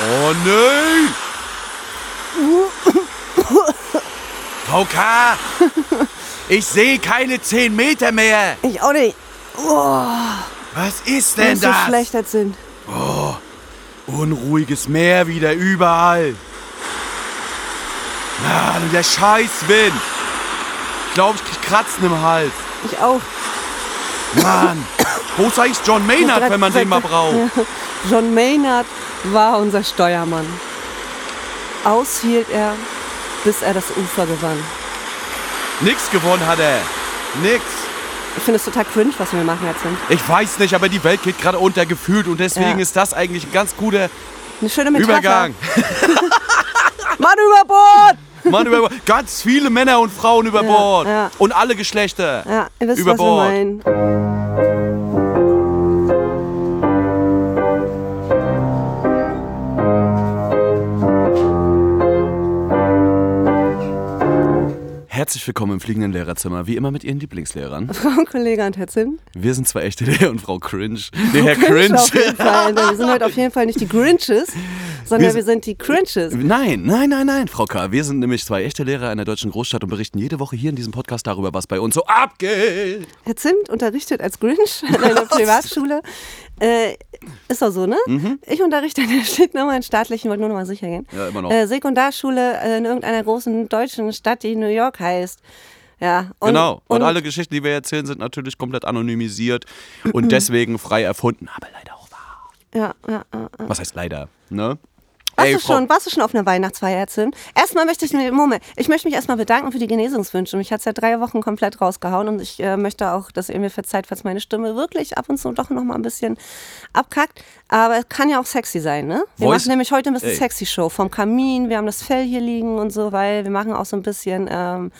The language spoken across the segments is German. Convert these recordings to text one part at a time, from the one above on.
Oh nee! VK! Ich sehe keine 10 Meter mehr! Ich auch nicht. Oh, Was ist denn es so das? schlecht als sind. Unruhiges Meer wieder überall. Mann, und der Scheißwind. Ich glaube, ich krieg Kratzen im Hals. Ich auch. Mann, wo ist eigentlich John Maynard, wenn man den mal braucht? John Maynard war unser Steuermann. Aus hielt er, bis er das Ufer gewann. Nix gewonnen hat er. Nix. Ich finde es total cringe, was wir machen jetzt sind. Ich weiß nicht, aber die Welt geht gerade unter gefühlt und deswegen Ja. ist das eigentlich ein ganz guter Eine schöne Metapher. Übergang. Mann über Bord! Mann, über ganz viele Männer und Frauen über Bord. ja. Und alle Geschlechter. Ja, ihr wisst, Über was Bord. wir meinen. Herzlich willkommen im fliegenden Lehrerzimmer, wie immer mit Ihren Lieblingslehrern. Frau Kollege und Herr Zinn. Wir sind zwar echte Lehrer und Frau Cringe. Nee, Herr Cringe. Fall. Wir sind heute auf jeden Fall nicht die Grinches, sondern Wir wir, sind- die Crinches. Nein, nein, nein, nein, Frau K. Wir sind nämlich zwei echte Lehrer einer deutschen Großstadt und berichten jede Woche hier in diesem Podcast darüber, was bei uns so abgeht. Herr Zimt unterrichtet als Grinch an einer Privatschule. Äh, ist doch so, ne? Mhm. Ich unterrichte an der stinknormalen staatlichen, wollte nur noch mal sicher gehen. Ja, immer noch. Äh, Sekundarschule äh, in irgendeiner großen deutschen Stadt, die New York heißt. Ja. Und, genau. Und, und alle Geschichten, die wir erzählen, sind natürlich komplett anonymisiert und deswegen frei erfunden, aber leider auch wahr. Ja, ja, ja. Was heißt leider, ne? Warst, Ey, du schon, warst du schon auf einer Weihnachtsfeier, Zimt? Erstmal möchte ich, mir- Moment, ich möchte mich erstmal bedanken für die Genesungswünsche. Mich hat es ja drei Wochen komplett rausgehauen und ich äh, möchte auch, dass ihr mir verzeiht, falls meine Stimme wirklich ab und zu doch noch mal ein bisschen abkackt. Aber es kann ja auch sexy sein, ne? Wir Voice- machen nämlich heute ein bisschen Ey. sexy Show. Vom Kamin, wir haben das Fell hier liegen und so, weil wir machen auch so ein bisschen, ähm,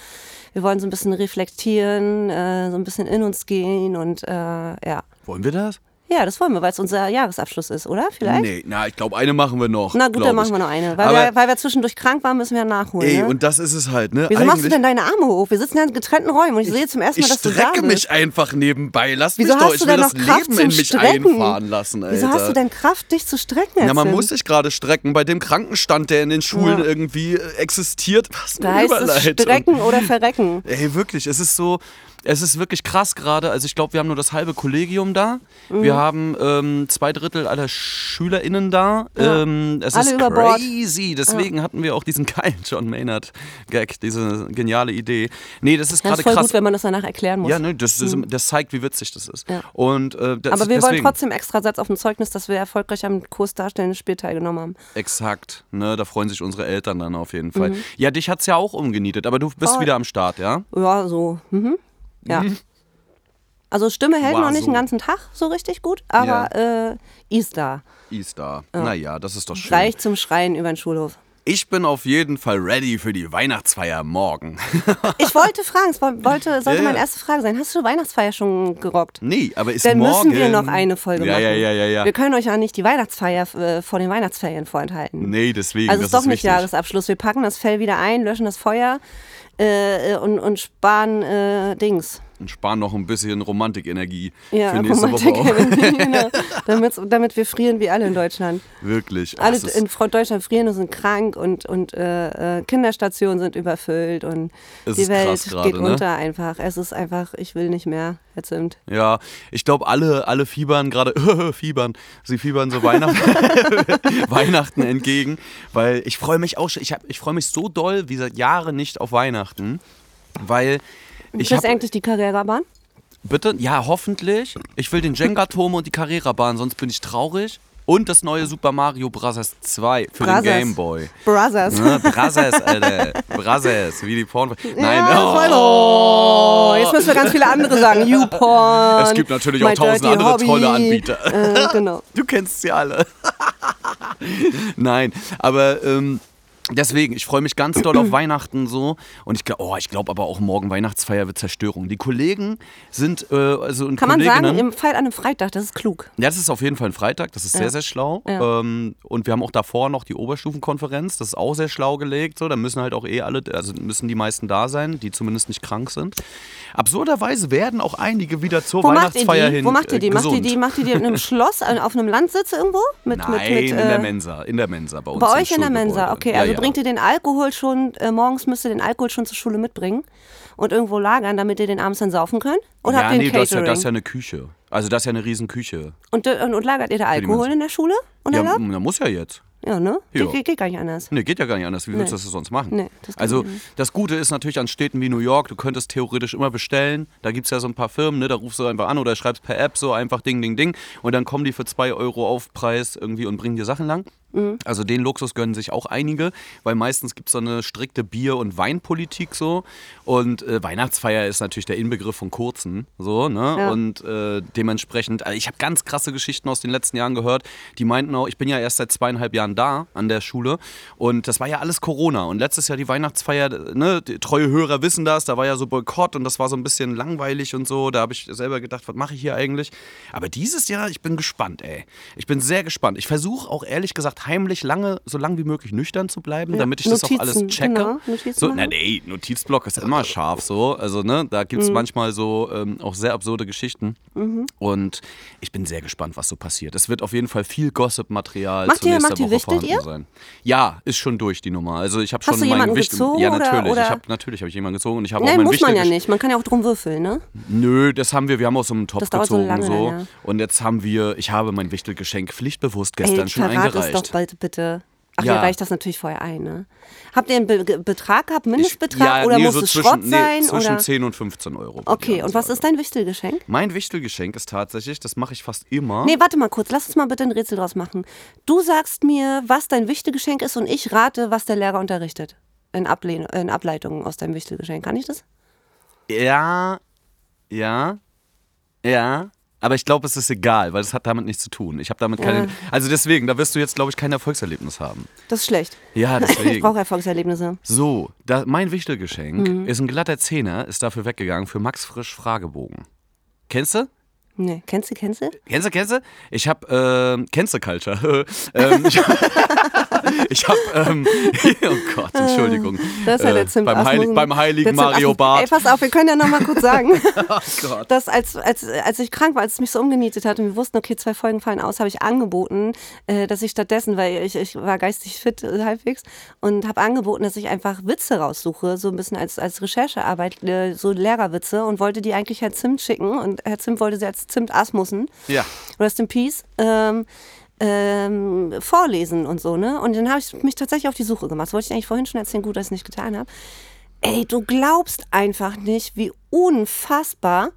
wir wollen so ein bisschen reflektieren, äh, so ein bisschen in uns gehen und äh, ja. Wollen wir das? Ja, das wollen wir, weil es unser Jahresabschluss ist, oder? Vielleicht? Nee, na, ich glaube, eine machen wir noch. Na gut, dann machen ich. wir noch eine. Weil, wir, weil wir zwischendurch krank waren, müssen wir nachholen. ey, ne? und das ist es halt, ne? Wieso machst du Eigentlich- denn deine Arme hoch? Wir sitzen ja in getrennten Räumen und ich sehe zum ersten Mal, Ich dass du da strecke bist. mich einfach nebenbei. Lass Wieso mich doch, ich will das Kraft Leben in mich Strecken? einfahren lassen, Alter. Wieso hast du denn Kraft, dich zu strecken? Ja, man muss sich gerade strecken bei dem Krankenstand, der in den Schulen Ja. irgendwie äh, existiert. Was Da heißt es strecken oder verrecken. Ey, wirklich, es ist so, es ist wirklich krass gerade. Also ich glaube, wir haben nur das halbe Kollegium da. Mhm. Wir haben ähm, zwei Drittel aller SchülerInnen da. Ja. Ähm, es Alle ist crazy. Deswegen hatten wir auch diesen geilen John Maynard-Gag, diese geniale Idee. Nee, das ist Das gerade ist voll krass. gut, wenn man das danach erklären muss. ja, ne, das, ist, das zeigt, wie witzig das ist. Ja. Und, äh, das, Aber wir deswegen, wollen trotzdem extra Satz auf dem Zeugnis, dass wir erfolgreich am Kurs darstellenden Spiel teilgenommen haben. Exakt, ne, da freuen sich unsere Eltern dann auf jeden Fall. Ja, dich hat's ja auch umgenietet, aber du bist Mhm. Oh. wieder am Start, ja? Ja, so. Mhm. Ja. Also Stimme hält Wow, noch nicht so. den ganzen Tag so richtig gut, aber äh, ist da. Easter. Naja, das ist doch schön. Reicht zum Schreien über den Schulhof. Ich bin auf jeden Fall ready für die Weihnachtsfeier morgen. Ich wollte fragen, es woll- wollte, sollte Ja. meine erste Frage sein. Hast du Weihnachtsfeier schon gerockt? nee, aber ist Dann morgen... müssen wir noch eine Folge ja, machen. Ja, ja, ja, ja. Wir können euch ja nicht die Weihnachtsfeier äh, vor den Weihnachtsferien vorenthalten. Nee, deswegen, also das ist doch nicht wichtig. Jahresabschluss. Wir packen das Fell wieder ein, löschen das Feuer äh, und, und sparen äh, Dings. Und sparen noch ein bisschen Romantikenergie Ja, für nächste Woche auch. Romantik, genau. damit, damit wir frieren wie alle in Deutschland. Wirklich. Alle in Deutschland frieren und sind krank und, und äh, äh, Kinderstationen sind überfüllt und Es die Welt gerade, geht ne? unter einfach. Es ist einfach, ich will nicht mehr. Jetzt sind. Ja, ich glaube, alle, alle fiebern gerade, fiebern, sie fiebern so Weihnachten, Weihnachten entgegen, weil ich freue mich auch schon, ich, hab- ich freue mich so doll wie seit Jahren nicht auf Weihnachten, weil ich ist habe, eigentlich die Carrera-Bahn? bitte, ja, hoffentlich, ich will den Jenga-Turm und die Carrera-Bahn, sonst bin ich traurig und das neue Super Mario Bros. 2 für Brothers. den Game Boy. Brothers. Ne? Brothers, Alter. Brothers, wie die Porn. Nein, Ja, oh. Oh, jetzt müssen wir ganz viele andere sagen. YouPorn. Es gibt natürlich auch tausend andere Hobby. tolle Anbieter. Äh, genau. Du kennst sie alle. Nein, aber ähm, Deswegen, ich freue mich ganz doll auf Weihnachten so. Und ich glaube, oh, ich glaube aber auch morgen Weihnachtsfeier wird Zerstörung. Die Kollegen sind, äh, also Kann man sagen, im Fall an einem Freitag, das ist klug. ja, das ist auf jeden Fall ein Freitag, das ist sehr, sehr schlau. Ja. Ähm, und wir haben auch davor noch die Oberstufenkonferenz, das ist auch sehr schlau gelegt. So, da müssen halt auch eh alle, also müssen die meisten da sein, die zumindest nicht krank sind. Absurderweise werden auch einige wieder zur Wo Weihnachtsfeier hin. Wo macht ihr die? Äh, Macht ihr die, macht ihr die in einem Schloss, äh, auf einem Landsitz irgendwo? Mit, Nein, mit, mit, in äh, der Mensa, in der Mensa bei uns. Bei euch in der Mensa, okay. Ja, Also ja. bringt ihr den Alkohol schon, äh, morgens müsst ihr den Alkohol schon zur Schule mitbringen und irgendwo lagern, damit ihr den abends dann saufen könnt? Oder ja, habt ihr nee, das ist, ja, das ist ja eine Küche. Also das ist ja eine riesen Küche. und, äh, und, und lagert ihr da Alkohol in der Schule? Ja, Unerlaubt? da muss ja jetzt. Ja, ne? Ja. Geht, geht, gar nicht anders. Nee, geht ja gar nicht anders. Wie willst du Nee. das sonst machen? Nee, das also, das Gute ist natürlich an Städten wie New York, du könntest theoretisch immer bestellen. Da gibt es ja so ein paar Firmen, ne? da rufst du einfach an oder schreibst per App so einfach Ding, Ding, Ding. Und dann kommen die für 2 Euro Aufpreis irgendwie und bringen dir Sachen lang. Mhm. Also den Luxus gönnen sich auch einige, weil meistens gibt es so eine strikte Bier- und Weinpolitik so. Und äh, Weihnachtsfeier ist natürlich der Inbegriff von kurzen. So, ne? Ja. Und äh, dementsprechend, also ich habe ganz krasse Geschichten aus den letzten Jahren gehört, die meinten auch, ich bin ja erst seit zweieinhalb Jahren da an der Schule und das war ja alles Corona. Und letztes Jahr die Weihnachtsfeier, ne, die treue Hörer wissen das, da war ja so Boykott und das war so ein bisschen langweilig und so. Da habe ich selber gedacht, was mache ich hier eigentlich? Aber dieses Jahr, ich bin gespannt, ey. Ich bin sehr gespannt. Ich versuche auch ehrlich gesagt heimlich lange, so lang wie möglich nüchtern zu bleiben, damit ich das auch alles Notizen, checke. genau, Notizen so, na, nee, Notizblock ist immer scharf so. Also, ne, da gibt es Mhm. manchmal so ähm, auch sehr absurde Geschichten. Und ich bin sehr gespannt, was so passiert. Es wird auf jeden Fall viel Gossip-Material ihr- nächsten macht ihr Woche wichtet vorhanden ihr? sein. Ja, ist schon durch die Nummer. Also ich habe Hast schon du mein jemanden Gewicht. gezogen ja, natürlich. oder- Ich hab, natürlich habe ich jemanden gezogen und ich habe auch Nein, mein muss man ja Wichtel- nicht. Man kann ja auch drum würfeln, ne? Nö, das haben wir. Wir haben aus so einem Topf dauert so gezogen. lange, so. ja. Und jetzt haben wir, ich habe mein Wichtelgeschenk pflichtbewusst gestern Ey, schon eingereicht. Bitte. Ach, Ja. ihr reicht das natürlich vorher ein, ne? Habt ihr einen Be Betrag gehabt, Mindestbetrag? ja, oder nee, muss so es zwischen, Schrott nee, sein? zwischen oder? 10 und 15 Euro. Okay, und was also. ist dein Wichtelgeschenk? Mein Wichtelgeschenk ist tatsächlich, das mache ich fast immer. Nee, warte mal kurz, lass uns mal bitte ein Rätsel draus machen. Du sagst mir, was dein Wichtelgeschenk ist und ich rate, was der Lehrer unterrichtet. In, in Ableitungen aus deinem Wichtelgeschenk. Kann ich das? Ja, ja, ja. Aber ich glaube, es ist egal, weil es hat damit nichts zu tun. Ich habe damit keine. Also deswegen, da wirst du jetzt, glaube ich, kein Erfolgserlebnis haben. Das ist schlecht. Ja, Ich deswegen. brauche Erfolgserlebnisse. So, da, mein Wichtelgeschenk Mhm. ist ein glatter Zehner, ist dafür weggegangen für Max Frisch Fragebogen. Kennst du? Nee, kennst du, kennst du? Kennst du, kennst du? Ich hab, ähm, kennst du Culture? ähm, ich ich hab, ähm, oh Gott, Entschuldigung. Das ist ja der Äh, Zimt beim, Heilig, beim heiligen Mario Bart. Ey, pass auf, wir können ja noch mal kurz sagen, oh Gott. dass als, als, als ich krank war, als es mich so umgenietet hat und wir wussten, okay, zwei Folgen fallen aus, habe ich angeboten, äh, dass ich stattdessen, weil ich, ich war geistig fit äh, halbwegs und habe angeboten, dass ich einfach Witze raussuche, so ein bisschen als, als Recherchearbeit, äh, so Lehrerwitze und wollte die eigentlich Herr Zimt schicken und Herr Zimt wollte sie als Zimt Asmussen, Ja. Rest in Peace, ähm, ähm, vorlesen und so, ne? Und dann habe ich mich tatsächlich auf die Suche gemacht. Das wollte ich eigentlich vorhin schon erzählen, gut, dass ich es nicht getan habe. Ey, du glaubst einfach nicht, wie unfassbar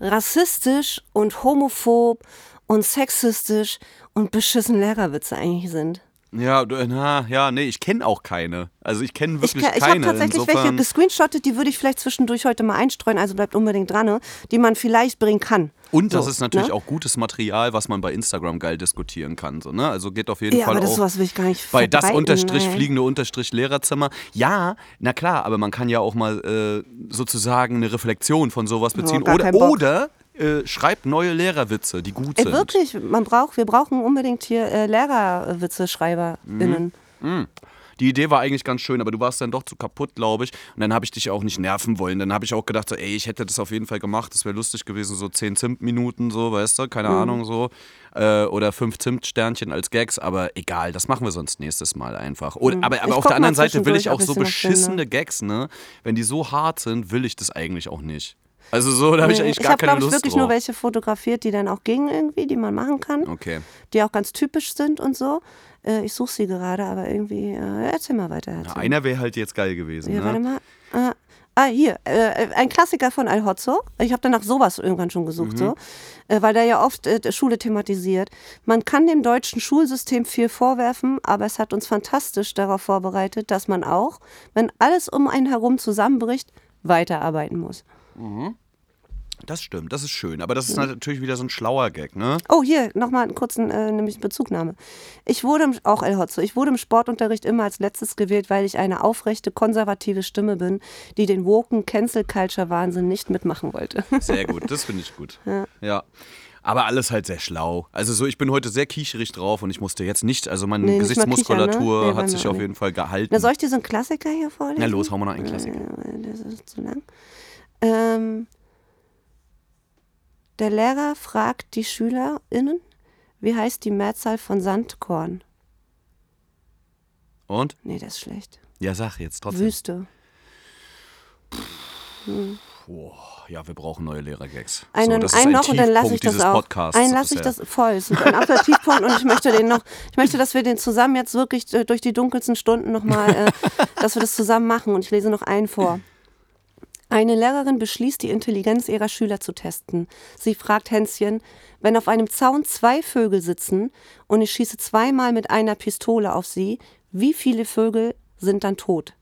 rassistisch und homophob und sexistisch und beschissen Lehrerwitze eigentlich sind. Ja, na, ja, nee, ich kenne auch keine. Also ich kenne Ich, wirklich kann- ich habe keine. tatsächlich Insofern, welche gescreenshottet, die würde ich vielleicht zwischendurch heute mal einstreuen, also bleibt unbedingt dran, ne? die man vielleicht bringen kann. und das So, ist natürlich ne? auch gutes Material, was man bei Instagram geil diskutieren kann. So, ne? Also geht auf jeden Ja, Fall aber das auch sowas will ich gar nicht bei das Unterstrich ey. fliegende Unterstrich Lehrerzimmer. Ja, na klar, aber man kann ja auch mal äh, sozusagen eine Reflexion von sowas beziehen. gar oder oder äh, schreibt neue Lehrerwitze, die gut Ey, sind. wirklich, man braucht, wir brauchen unbedingt hier äh, Lehrerwitze-SchreiberInnen. Die Idee war eigentlich ganz schön, aber du warst dann doch zu kaputt, glaube ich. Und dann habe ich dich auch nicht nerven wollen. Dann habe ich auch gedacht, so, ey, ich hätte das auf jeden Fall gemacht. Das wäre lustig gewesen, so 10 Zimt-Minuten, so, weißt du, keine Mhm. Ahnung, so. Äh, oder 5 Zimt-Sternchen als Gags, aber egal, das machen wir sonst nächstes Mal einfach. Oder, aber aber Mhm. Ich auf der anderen Seite will ich auch so beschissene. Gags, ne? Wenn die so hart sind, will ich das eigentlich auch nicht. Also so, da habe ich eigentlich ich gar habe, keine glaube ich, Lust wirklich drauf. nur welche fotografiert, die dann auch gingen irgendwie, die man machen kann, Okay. die auch ganz typisch sind und so. Äh, ich suche sie gerade, aber irgendwie, äh, erzähl mal weiter. Erzähl. einer wäre halt jetzt geil gewesen. Ja, warte ne? mal. Äh, ah, hier, äh, ein Klassiker von Al Hotzo. Ich habe danach sowas irgendwann schon gesucht, Mhm. so, äh, weil der ja oft äh, Schule thematisiert. Man kann dem deutschen Schulsystem viel vorwerfen, aber es hat uns fantastisch darauf vorbereitet, dass man auch, wenn alles um einen herum zusammenbricht, weiterarbeiten muss. Das stimmt, das ist schön. Aber das ist natürlich wieder so ein schlauer Gag, ne? Oh, hier, nochmal einen kurzen, äh, nämlich Bezugnahme. Ich wurde, im, auch El Hotzo, ich wurde im Sportunterricht immer als letztes gewählt, weil ich eine aufrechte, konservative Stimme bin, die den woken Cancel-Culture-Wahnsinn nicht mitmachen wollte. Sehr gut, das finde ich gut. Ja. ja. Aber alles halt sehr schlau. Also so, ich bin heute sehr kicherig drauf und ich musste jetzt nicht, also meine nee, Gesichtsmuskulatur kichern, ne? nee, hat sich auf jeden Fall gehalten. Na, soll ich dir so einen Klassiker hier vorlesen? Na los, hauen wir noch einen Klassiker. Das ist zu lang. Ähm, der Lehrer fragt die SchülerInnen, wie heißt die Mehrzahl von Sandkorn? Und? Nee, das ist schlecht. Ja, sag jetzt trotzdem. Wüste. Hm. Oh, ja, wir brauchen neue Lehrergags. Einen, so, einen ein noch und dann lasse ich das auch. Podcasts einen lasse ich das voll. Es ist ein absoluter Tiefpunkt und ich möchte den noch, ich möchte, dass wir den zusammen jetzt wirklich äh, durch die dunkelsten Stunden nochmal, äh, dass wir das zusammen machen und ich lese noch einen vor. Eine Lehrerin beschließt, die Intelligenz ihrer Schüler zu testen. Sie fragt Hänschen, wenn auf einem Zaun zwei Vögel sitzen und ich schieße zweimal mit einer Pistole auf sie, wie viele Vögel sind dann tot?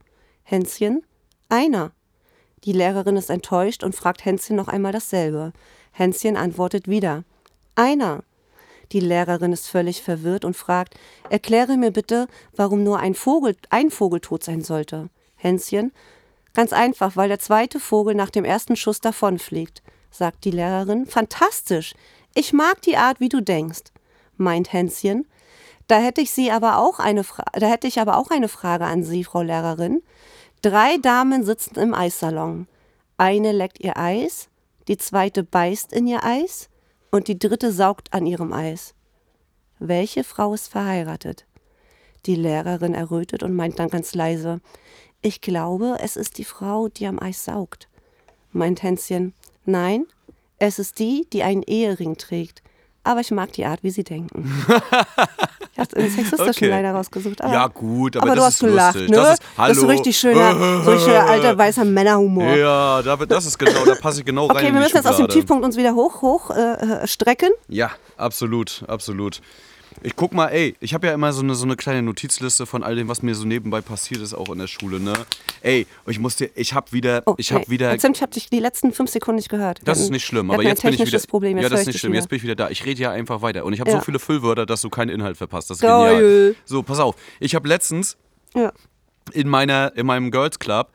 Hänschen, einer. Die Lehrerin ist enttäuscht und fragt Hänschen noch einmal dasselbe. Hänschen antwortet wieder, einer. Die Lehrerin ist völlig verwirrt und fragt, erkläre mir bitte, warum nur ein Vogel, ein Vogel tot sein sollte. Hänschen, Ganz einfach, weil der zweite Vogel nach dem ersten Schuss davonfliegt, sagt die Lehrerin. Fantastisch. Ich mag die Art, wie du denkst, meint Hänschen. Da hätte ich Sie aber auch eine Fra da hätte ich aber auch eine Frage an Sie, Frau Lehrerin. Drei Damen sitzen im Eissalon. Eine leckt ihr Eis, die zweite beißt in ihr Eis und die dritte saugt an ihrem Eis. Welche Frau ist verheiratet? Die Lehrerin errötet und meint dann ganz leise, ich glaube, es ist die Frau, die am Eis saugt. Meint Hänschen, nein, es ist die, die einen Ehering trägt. Aber ich mag die Art, wie sie denken. ich habe einen sexistischen okay. leider rausgesucht. Aber, ja, gut, aber, aber du hast gelacht, lustig. ne? Das ist, hallo. das ist richtig schöner, so alter weißer Männerhumor. Ja, das ist genau, da passe ich genau okay, rein. Okay, wir müssen jetzt aus dem Tiefpunkt uns wieder hoch, hoch äh, strecken. Ja, absolut, absolut. Ich guck mal, ey, ich habe ja immer so eine, so eine kleine Notizliste von all dem, was mir so nebenbei passiert ist, auch in der Schule, ne? Ey, ich muss dir, ich habe wieder, oh, ich habe wieder. Erzähl, ich habe dich die letzten fünf Sekunden nicht gehört. Das ist nicht schlimm, aber jetzt bin ich wieder. Problem, jetzt ja, das ist nicht schlimm. Jetzt bin ich wieder da. Ich rede ja einfach weiter und ich habe ja. so viele Füllwörter, dass du keinen Inhalt verpasst. Das ist Geil. genial. So, pass auf. Ich habe letztens ja. in meiner, in meinem Girls Club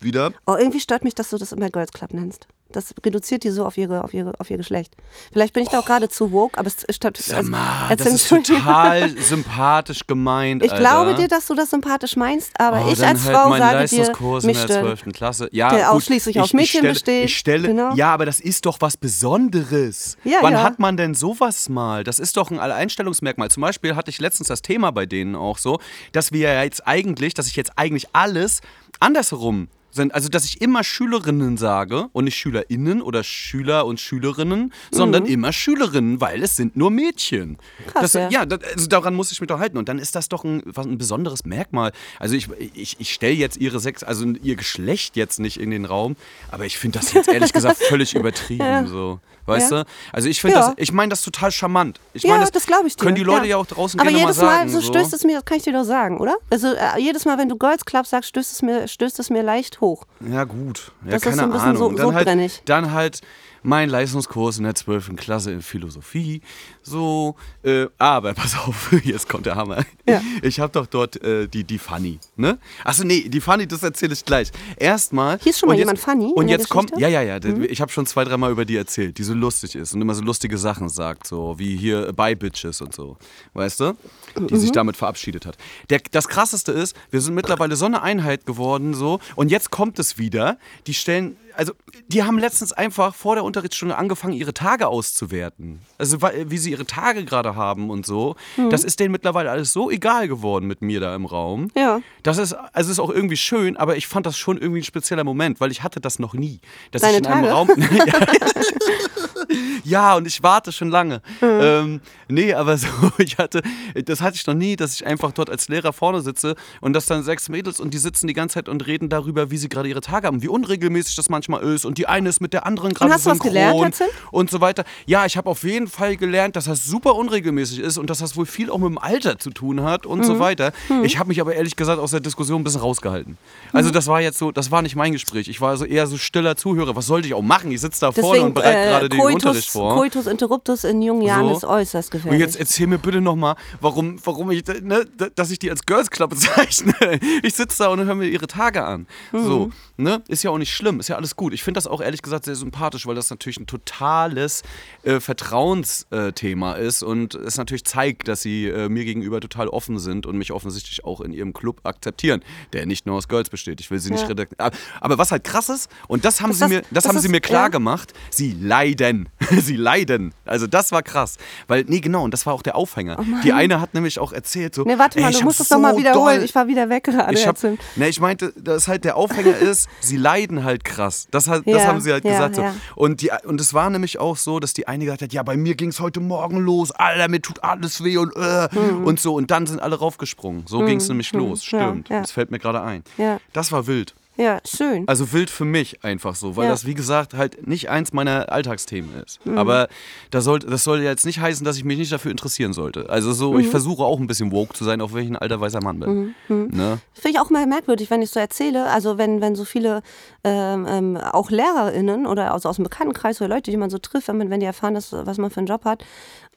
wieder. Oh, irgendwie stört mich, dass du das immer Girls Club nennst. Das reduziert die so auf, ihre, auf, ihre, auf ihr Geschlecht. Vielleicht bin ich da auch gerade zu woke, aber es statt. Sag mal, das ist total sympathisch gemeint. Ich Alter. glaube dir, dass du das sympathisch meinst, aber oh, ich als halt Frau sage dir, in der 12. Klasse. Ja, der gut, ausschließlich ich, aus Mädchen stelle, besteht. Ich stelle, genau. Ja, aber das ist doch was Besonderes. Ja, Wann ja. hat man denn sowas mal? Das ist doch ein Alleinstellungsmerkmal. Zum Beispiel hatte ich letztens das Thema bei denen auch so, dass wir ja jetzt eigentlich, dass ich jetzt eigentlich alles andersherum sind, also dass ich immer Schülerinnen sage und nicht Schülerinnen oder Schüler und Schülerinnen, sondern mhm. immer Schülerinnen, weil es sind nur Mädchen. Krass, das, ja, ja das, also daran muss ich mich doch halten. Und dann ist das doch ein, was, ein besonderes Merkmal. Also ich, ich, ich stelle jetzt ihre Sex, also ihr Geschlecht jetzt nicht in den Raum, aber ich finde das jetzt ehrlich gesagt völlig übertrieben. Ja. So. Weißt ja. du? Also ich finde das, ich meine das total charmant. Ich ja, mein, das, das glaube ich dir. Können die Leute ja, auch draußen Aber gerne jedes mal sagen. Mal so stößt es mir, das kann ich dir doch sagen, oder? Also äh, jedes Mal, wenn du Girls Club sagst, stößt es mir, stößt es mir leicht hoch. Ja gut, ja, das keine ist so ein bisschen Ahnung. So, so dann, halt, brennig. dann halt mein Leistungskurs in der 12. Klasse in Philosophie. So, äh, aber pass auf, jetzt kommt der Hammer. Ja. Ich habe doch dort äh, die, die Fanny, ne? Achso, nee, die Fanny, das erzähle ich gleich. Erstmal. Hier ist schon mal jemand Fanny. Und jetzt kommt, ja, ja, ja, mhm. ich habe schon zwei, dreimal über die erzählt, die so lustig ist und immer so lustige Sachen sagt, so wie hier Bye Bitches und so, weißt du? Die mhm. sich damit verabschiedet hat. Der, das krasseste ist, wir sind mittlerweile so eine Einheit geworden, so, und jetzt kommt es wieder, die stellen also die haben letztens einfach vor der Unterrichtsstunde angefangen, ihre Tage auszuwerten. Also wie sie ihre Tage gerade haben und so. Mhm. Das ist denen mittlerweile alles so egal geworden mit mir da im Raum. Ja. Das ist, also ist auch irgendwie schön, aber ich fand das schon irgendwie ein spezieller Moment, weil ich hatte das noch nie. Dass Deine ich in Tage? einem Raum. ja, und ich warte schon lange. Mhm. Ähm, nee, aber so, ich hatte, das hatte ich noch nie, dass ich einfach dort als Lehrer vorne sitze und das dann sechs Mädels und die sitzen die ganze Zeit und reden darüber, wie sie gerade ihre Tage haben, wie unregelmäßig das manchmal ist und die eine ist mit der anderen gerade was synchron gelernt, Hudson? und so weiter. Ja, ich habe auf jeden Fall gelernt, dass das super unregelmäßig ist und dass das wohl viel auch mit dem Alter zu tun hat und Mhm. so weiter. Ich habe mich aber ehrlich gesagt aus der Diskussion ein bisschen rausgehalten. Also Mhm. das war jetzt so, das war nicht mein Gespräch. Ich war also eher so stiller Zuhörer. Was sollte ich auch machen? Ich sitze da vorne und bereite äh, gerade den Unterricht vor. Coitus interruptus in jungen Jahren So. ist äußerst Und gefährlich. jetzt erzähl mir bitte nochmal, warum, warum ich, ne, dass ich die als Girls Club bezeichne. Ich sitze da und höre mir ihre Tage an. Mhm. So, ne? Ist ja auch nicht schlimm, ist ja alles gut. Ich finde das auch ehrlich gesagt sehr sympathisch, weil das natürlich ein totales äh, Vertrauensthema ist und es natürlich zeigt, dass sie äh, mir gegenüber total offen sind und mich offensichtlich auch in ihrem Club akzeptieren, der nicht nur aus Girls besteht. Ich will sie nicht Ja. redakt- aber, aber was halt krass ist, und das haben Das sie mir, das, das haben ist- sie mir klar ja. gemacht, sie leiden. sie leiden. Also das war krass. Weil, nee, genau, und das war auch der Aufhänger. die eine hat nämlich auch erzählt, so. Oh nee, warte mal, ey, ich du musst es so doch mal wiederholen. doll- Ich war wieder weg gerade. ich hab, Hudson. ne, ich meinte, dass halt der Aufhänger ist, sie leiden halt krass. Das, das Ja, haben sie halt gesagt. So. Und, die, und es war nämlich auch so, dass die eine gesagt hat, ja, bei mir ging es heute Morgen los, Alter, mir tut alles weh und äh, Mhm. und so. Und dann sind alle raufgesprungen. So ging es nämlich los. Ja, Stimmt. ja. Das fällt mir gerade ein. Ja. Das war wild. Ja, schön. Also wild für mich einfach so, weil Ja. das, wie gesagt, halt nicht eins meiner Alltagsthemen ist. Mhm. Aber das soll, das soll jetzt nicht heißen, dass ich mich nicht dafür interessieren sollte. Also so, Mhm. ich versuche auch ein bisschen woke zu sein, auf welchen alter weißer Mann bin. Ne? Finde ich auch mal merkwürdig, wenn ich so erzähle. Also wenn, wenn so viele ähm, ähm, auch LehrerInnen oder aus, aus dem Bekanntenkreis oder Leute, die man so trifft, wenn, wenn die erfahren, dass, was man für einen Job hat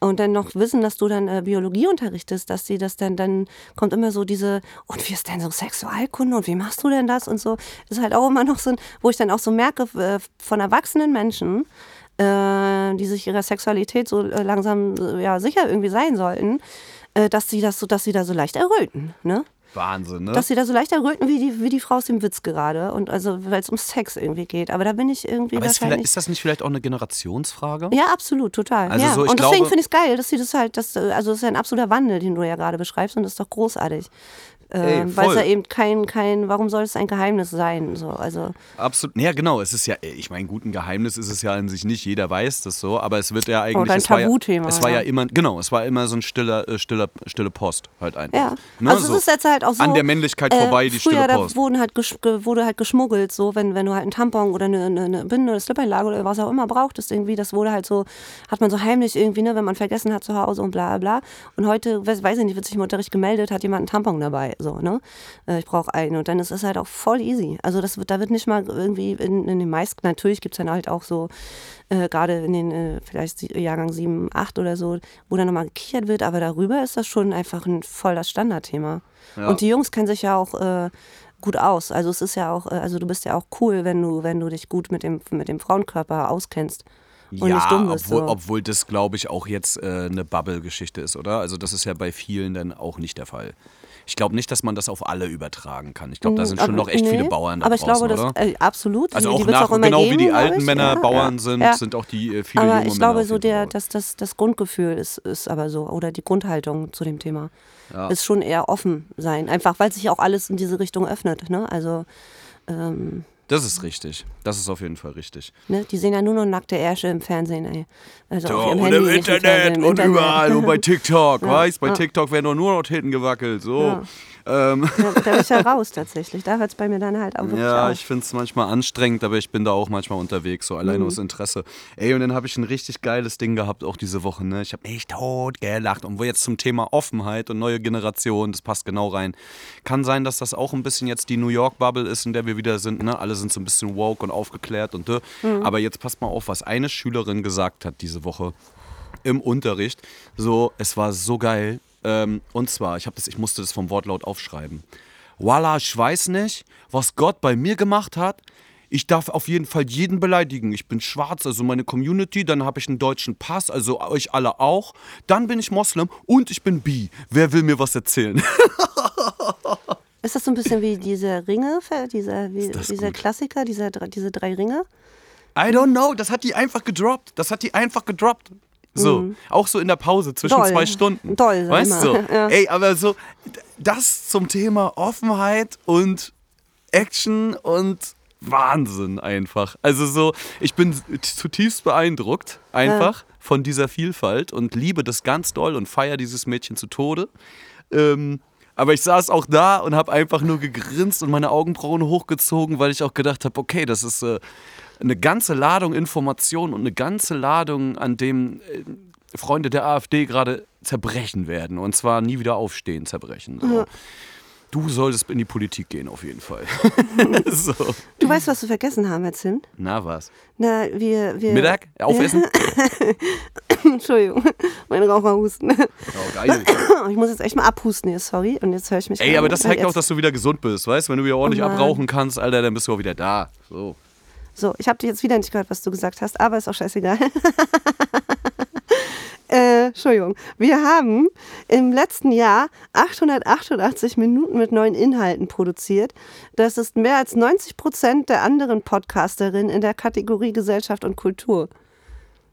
und dann noch wissen, dass du dann äh, Biologie unterrichtest, dass die das dann, dann kommt immer so diese, und wie ist denn so Sexualkunde und wie machst du denn das und so. Das ist halt auch immer noch so wo ich dann auch so merke äh, von erwachsenen Menschen, äh, die sich ihrer Sexualität so äh, langsam äh, ja, sicher irgendwie sein sollten, äh, dass sie das so, dass sie da so leicht erröten, ne? Wahnsinn, ne? dass sie da so leicht erröten wie die, wie die Frau aus dem Witz gerade. Und also, weil es um Sex irgendwie geht. Aber da bin ich irgendwie Aber ist, ist das nicht vielleicht auch eine Generationsfrage? ja, absolut, total. Also ja. so, und deswegen finde ich es geil, dass sie das halt, das, also das ist ja ein absoluter Wandel, den du ja gerade beschreibst und das ist doch großartig. Ähm, Weil es ja eben kein, kein, warum soll es ein Geheimnis sein? So, also, Absolut. Ja, genau. Es ist ja, ich meine, gut, ein Geheimnis ist es ja an sich nicht. Jeder weiß das so. Aber es wird ja eigentlich. Oder ein es war ja, Tabuthema, Es war ja immer, genau, es war immer so ein stiller, äh, stiller, stille Post halt einfach. ja. Ne, also so. es ist jetzt halt auch so. An der Männlichkeit vorbei, die früher, stille da Post. wurden halt wurde halt geschmuggelt, so, wenn, wenn du halt einen Tampon oder eine, eine, eine Binde oder Slip-Einlage oder was auch immer brauchtest, irgendwie, das wurde halt so, hat man so heimlich irgendwie, ne, wenn man vergessen hat zu Hause und bla bla. Und heute, weiß, weiß ich nicht, wird sich im Unterricht gemeldet, hat jemand einen Tampon dabei, so, ne? Äh, Ich brauche einen. Und dann ist es halt auch voll easy. Also das wird, da wird nicht mal irgendwie in, in den meisten, natürlich gibt es dann halt auch so, äh, gerade in den äh, vielleicht Jahrgang 7, 8 oder so, wo dann nochmal gekichert wird, aber darüber ist das schon einfach ein voll das Standardthema. Ja. Und die Jungs kennen sich ja auch äh, gut aus. Also es ist ja auch, äh, also du bist ja auch cool, wenn du, wenn du dich gut mit dem, mit dem Frauenkörper auskennst. Und ja, bist. obwohl, so. obwohl das, glaube ich, auch jetzt äh, eine Bubble-Geschichte ist, oder? Also das ist ja bei vielen dann auch nicht der Fall. Ich glaube nicht, dass man das auf alle übertragen kann. Ich glaube, da sind schon noch echt viele nee, Bauern da Aber ich draußen, glaube, oder? das äh, absolut. also die, auch die nach, immer genau wie geben, die glaub alten. Männer ja, Bauern ja, sind, ja. sind auch die äh, viele Aber junge ich glaube, so der, Fall. das, das, Grundgefühl ist, ist aber so, oder die Grundhaltung zu dem Thema, ist schon eher offen sein. Einfach, weil sich auch alles in diese Richtung öffnet. Ne? Also, ähm, Das ist richtig. Das ist auf jeden Fall richtig. ne? die sehen ja nur noch nackte Ärsche im Fernsehen. Ey. Also Ja, auf ihrem und Handy, im Internet Fernsehen, im und Internet. überall und bei TikTok, Ja, weißt? Bei ja. TikTok werden doch nur noch Titten gewackelt, so. Ja. Ähm, Ja, da bin ich ja raus tatsächlich. Da hört es bei mir dann halt auch wirklich ja, auf. ich finde es manchmal anstrengend, aber ich bin da auch manchmal unterwegs, so alleine aus Interesse. Ey, und dann habe ich ein richtig geiles Ding gehabt, auch diese Woche, ne? Ich habe mich tot gelacht. Und wo jetzt zum Thema Offenheit und neue Generation, das passt genau rein. Kann sein, dass das auch ein bisschen jetzt die New York-Bubble ist, in der wir wieder sind, ne? Alle sind so ein bisschen woke und aufgeklärt und äh. Aber jetzt passt mal auf, was eine Schülerin gesagt hat diese Woche im Unterricht. So, es war so geil. Ähm, und zwar, ich, das, ich musste das vom Wortlaut aufschreiben. Voila, ich weiß nicht, was Gott bei mir gemacht hat. Ich darf auf jeden Fall jeden beleidigen. Ich bin schwarz, also meine Community. Dann habe ich einen deutschen Pass, also euch alle auch. Dann bin ich Moslem und ich bin bi. Wer will mir was erzählen? Ist das so ein bisschen wie diese Ringe, dieser, wie, dieser gut. Klassiker, dieser, diese drei Ringe? I don't know. Das hat die einfach gedroppt. Das hat die einfach gedroppt. So, auch so in der Pause zwischen Mhm. Doll. zwei Stunden. Doll, weißt du? mal. Ja. Ey, aber so, das zum Thema Offenheit und Action und Wahnsinn einfach. Also so, ich bin zutiefst beeindruckt einfach von dieser Vielfalt und liebe das ganz doll und feiere dieses Mädchen zu Tode. Ähm, Aber ich saß auch da und habe einfach nur gegrinst und meine Augenbrauen hochgezogen, weil ich auch gedacht habe, okay, das ist äh, eine ganze Ladung Information und eine ganze Ladung, an dem äh, Freunde der AfD gerade zerbrechen werden. Und zwar nie wieder aufstehen, zerbrechen. So. Du solltest in die Politik gehen, auf jeden Fall. so. Du weißt, was wir vergessen haben, Herr Zimt? Na was? Na, wir, wir Mittag? Aufessen? Entschuldigung, mein Raucherhusten. Oh, geil. Ich muss jetzt echt mal abhusten hier, sorry. Und jetzt höre ich mich Ey, aber das zeigt auch, dass du wieder gesund bist, weißt? Wenn du wieder ordentlich Oh abrauchen kannst, Alter, dann bist du auch wieder da. So. So, ich habe dir jetzt wieder nicht gehört, was du gesagt hast, aber ist auch scheißegal. Entschuldigung. Wir haben im letzten Jahr 888 Minuten mit neuen Inhalten produziert. Das ist mehr als 90 Prozent der anderen Podcasterinnen in der Kategorie Gesellschaft und Kultur.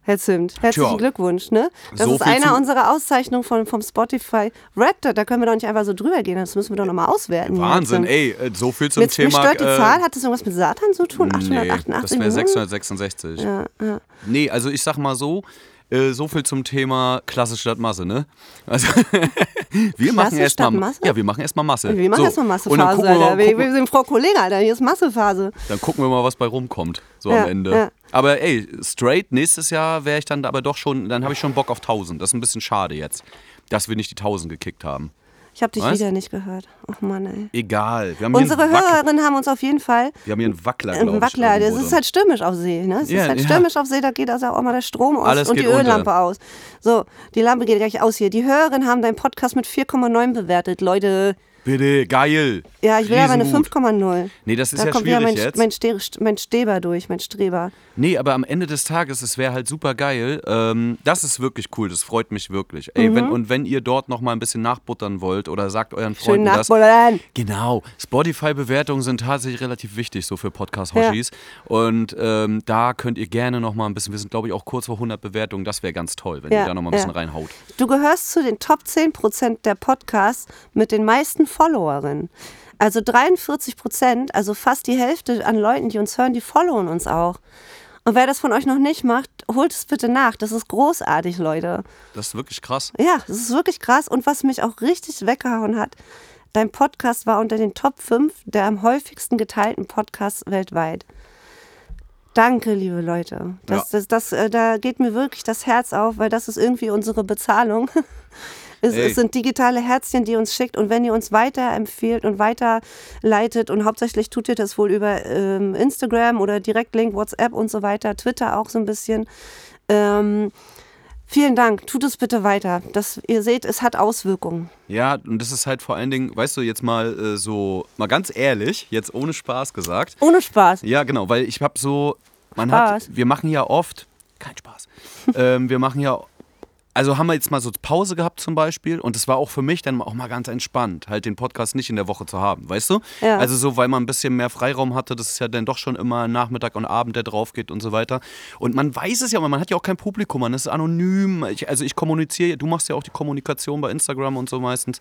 Herr Zimt, herzlichen Tja. Glückwunsch, ne? Das So ist einer unserer Auszeichnungen von, vom Spotify Rap. Da können wir doch nicht einfach so drüber gehen. Das müssen wir doch nochmal auswerten. Wahnsinn, Zimt. ey, äh, so viel zum Mit, Thema. mich stört die äh, Zahl. Hat das irgendwas mit Satan zu tun? Nee, 888 das wäre Minuten? 666. Ja, ja. Nee, also ich sag mal so, äh, so viel zum Thema Klasse statt Masse, ne? Also wir machen erstmal Masse? Ja, wir machen erstmal Masse. Wir machen so. erstmal Massephase, wir Alter. Wir, wir sind Frau Kollege, Alter. Hier ist Massephase. dann gucken wir mal, was bei rumkommt, so Ja, am Ende. ja. Aber ey, straight nächstes Jahr wäre ich dann aber doch schon, dann habe ich schon Bock auf 1000. Das ist ein bisschen schade jetzt, dass wir nicht die 1000 gekickt haben. Ich habe dich Was? wieder nicht gehört. Ach Mann, ey. Egal. Unsere Hörerinnen haben uns auf jeden Fall wir haben hier einen Wackler, einen glaube ich. Wackler. Das ist halt stürmisch auf See. Ne? Es Ja, ist halt ja. stürmisch auf See, da geht also auch mal der Strom aus Alles und die geht unter. Öllampe aus. So, die Lampe geht gleich aus hier. Die Hörerinnen haben deinen Podcast mit 4,9 bewertet. Leute, Bitte, geil. ja, ich will aber eine Riesengut. 5,0 Nee, das ist Da ja kommt schwierig mein, jetzt. mein, Ste mein Steber durch, mein Streber. Nee, aber am Ende des Tages, es wäre halt super geil. Ähm, das ist wirklich cool, das freut mich wirklich. Ey, Mhm. wenn, und wenn ihr dort noch mal ein bisschen nachbuttern wollt oder sagt euren Schön Freunden das. Genau, Spotify-Bewertungen sind tatsächlich relativ wichtig, so für Podcast-Hoshis. Und ähm, da könnt ihr gerne noch mal ein bisschen, wir sind glaube ich auch kurz vor 100 Bewertungen, das wäre ganz toll, wenn Ja, ihr da noch mal ein bisschen ja. reinhaut. Du gehörst zu den Top 10% der Podcasts mit den meisten Followerinnen. Also 43 Prozent, also fast die Hälfte an Leuten, die uns hören, die followen uns auch. Und wer das von euch noch nicht macht, holt es bitte nach. Das ist großartig, Leute. Das ist wirklich krass. Ja, das ist wirklich krass. Und was mich auch richtig weggehauen hat, dein Podcast war unter den Top 5 der am häufigsten geteilten Podcasts weltweit. Danke, liebe Leute. Das, das, das, äh, da geht mir wirklich das Herz auf, weil das ist irgendwie unsere Bezahlung. Es, es sind digitale Herzchen, die uns schickt. Und wenn ihr uns weiterempfehlt und weiterleitet, und hauptsächlich tut ihr das wohl über ähm, Instagram oder Direktlink, WhatsApp und so weiter, Twitter auch so ein bisschen. Ähm, vielen Dank. Tut es bitte weiter. Das, ihr seht, es hat Auswirkungen. Ja, und das ist halt vor allen Dingen, weißt du, jetzt mal äh, so, mal ganz ehrlich, jetzt ohne Spaß gesagt. Ohne Spaß. Ja, genau, weil ich habe so, man Spaß. hat, wir machen ja oft, kein Spaß, ähm, wir machen ja, also haben wir jetzt mal so Pause gehabt zum Beispiel und es war auch für mich dann auch mal ganz entspannt, halt den Podcast nicht in der Woche zu haben, weißt du? Ja. Also so, weil man ein bisschen mehr Freiraum hatte, das ist ja dann doch schon immer Nachmittag und Abend, der drauf geht und so weiter. Und man weiß es ja, aber man hat ja auch kein Publikum, man ist anonym. Ich, also ich kommuniziere, du machst ja auch die Kommunikation bei Instagram und so meistens.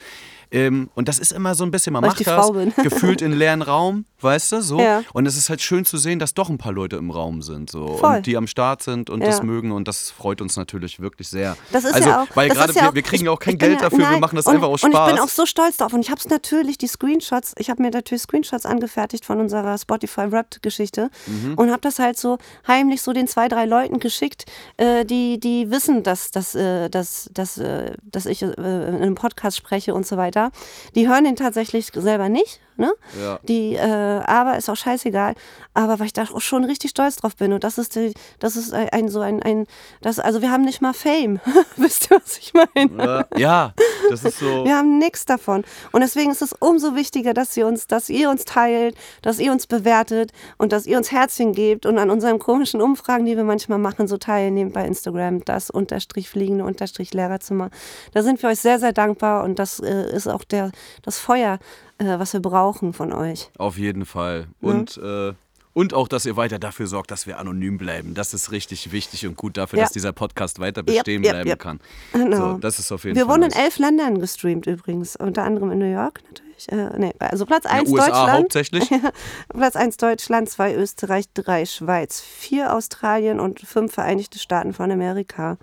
Ähm, und das ist immer so ein bisschen, man Weil macht das gefühlt in leeren Raum, weißt du, so. Ja. Und es ist halt schön zu sehen, dass doch ein paar Leute im Raum sind, so. Voll. Und die am Start sind und Ja. das mögen und das freut uns natürlich wirklich sehr. Das ist also, ja auch, weil das gerade ja wir, wir kriegen ja auch kein Geld ja- dafür, wir nein, machen das und, einfach aus Und Spaß. ich bin auch so stolz drauf. Und ich habe es natürlich, die Screenshots, ich habe mir natürlich Screenshots angefertigt von unserer Spotify-Rap-Geschichte Mhm. und habe das halt so heimlich so den zwei, drei Leuten geschickt, äh, die, die wissen, dass, dass, äh, dass, dass, äh, dass ich äh, in einem Podcast spreche und so weiter. Die hören den tatsächlich selber nicht. Ne? Ja. Die, äh, aber ist auch scheißegal. Aber weil ich da auch schon richtig stolz drauf bin. Und das ist, die, das ist ein, ein so ein, ein das, also wir haben nicht mal Fame. Wisst ihr, was ich meine? Ja, ja, das ist so. Wir haben nichts davon. Und deswegen ist es umso wichtiger, dass ihr uns, dass ihr uns teilt, dass ihr uns bewertet und dass ihr uns Herzchen gebt und an unseren komischen Umfragen, die wir manchmal machen, so teilnehmt bei Instagram, das unterstrich fliegende unterstrich Lehrerzimmer. Da sind wir euch sehr, sehr dankbar und das äh, ist auch der, das Feuer, äh, was wir brauchen von euch. Auf jeden Fall. Und, äh, und auch, dass ihr weiter dafür sorgt, dass wir anonym bleiben. Das ist richtig wichtig und gut dafür, Ja. dass dieser Podcast weiter bestehen yep, bleiben yep. kann. Genau. So, das ist auf jeden Wir Fall. wurden in elf Ländern gestreamt übrigens, unter anderem in New York natürlich. Äh, nee, also Platz In 1 den USA Deutschland. hauptsächlich. Platz 1 Deutschland, 2 Österreich, 3 Schweiz, 4 Australien und 5 Vereinigte Staaten von Amerika.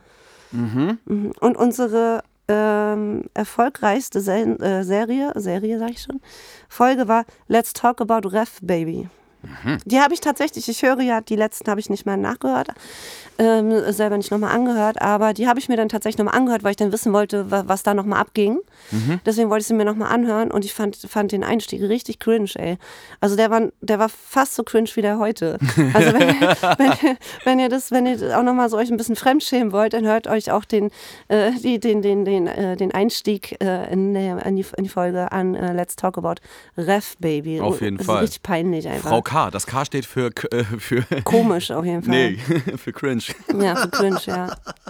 Mhm. Und unsere ähm, erfolgreichste Sen äh, Serie, Serie sag ich schon, Folge war Let's Talk About Ref Baby. Die habe ich tatsächlich, ich höre ja, die letzten habe ich nicht mehr nachgehört, ähm, selber nicht nochmal angehört, aber die habe ich mir dann tatsächlich nochmal angehört, weil ich dann wissen wollte, wa- was da nochmal abging. Deswegen wollte ich sie mir nochmal anhören und ich fand, fand den Einstieg richtig cringe, ey. Also der war, der war fast so cringe wie der heute. Also wenn, ihr- wenn, ihr- wenn ihr das, wenn ihr auch nochmal so euch ein bisschen fremdschämen wollt, dann hört euch auch den, äh, die, den, den, den, äh, den Einstieg äh, in, der, in, die, in die Folge an äh, Let's Talk About Ref Baby. Auf jeden das Fall. Ist richtig peinlich einfach. Frau K. Das K steht für. Äh, für Komisch auf jeden Fall. nee, für cringe. Ja, für cringe, ja.